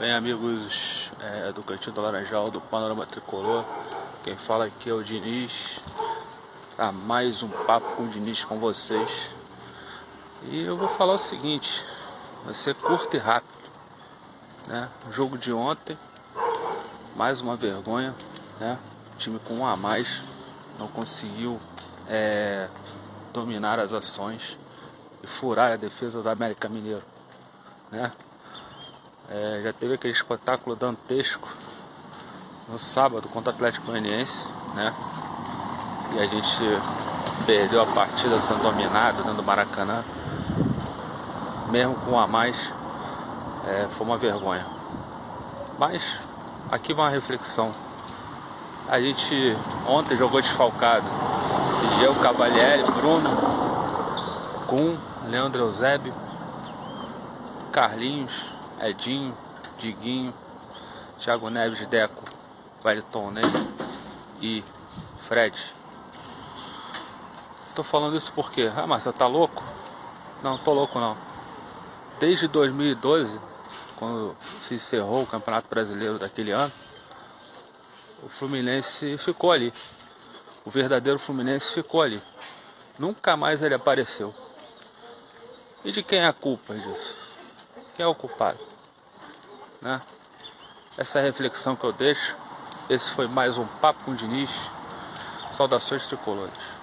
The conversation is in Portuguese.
Bem, amigos é, do Cantinho do Laranjal, do Panorama Tricolor, quem fala aqui é o Diniz. Para mais um papo com o Diniz com vocês. E eu vou falar o seguinte: vai ser curto e rápido. Né? O jogo de ontem, mais uma vergonha. Né? O time com um a mais não conseguiu é, dominar as ações e furar a defesa do América Mineiro. Né? É, já teve aquele espetáculo dantesco no sábado contra o Atlético Goianiense, né? E a gente perdeu a partida sendo dominado dentro do Maracanã. Mesmo com um a mais, é, foi uma vergonha. Mas aqui vai uma reflexão. A gente ontem jogou desfalcado. Diego Cavalieri, Bruno, Gum, Leandro Eusébio, Carlinhos, Edinho, Diguinho, Thiago Neves, Deco, Wellington Ney e Fred. Tô falando isso porque, ah, mas você tá louco? Não, tô louco não. Desde 2012, quando se encerrou o Campeonato Brasileiro daquele ano, o Fluminense ficou ali. O verdadeiro Fluminense ficou ali. Nunca mais ele apareceu. E de quem é a culpa disso? Quem é o culpado? Né? Essa é a reflexão que eu deixo. Esse foi mais um Papo com Diniz. Saudações tricolores.